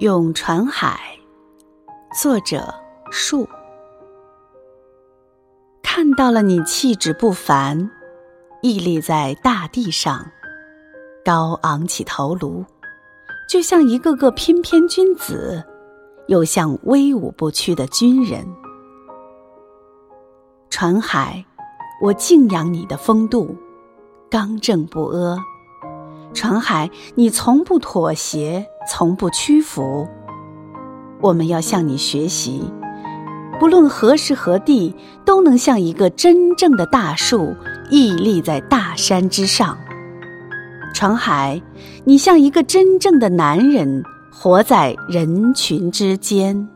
咏船海，作者树。看到了你气质不凡，屹立在大地上，高昂起头颅，就像一个个翩翩君子，又像威武不屈的军人。船海，我敬仰你的风度，刚正不阿。船海，你从不妥协，从不屈服。我们要向你学习，不论何时何地，都能像一个真正的大树屹立在大山之上。船海，你像一个真正的男人，活在人群之间。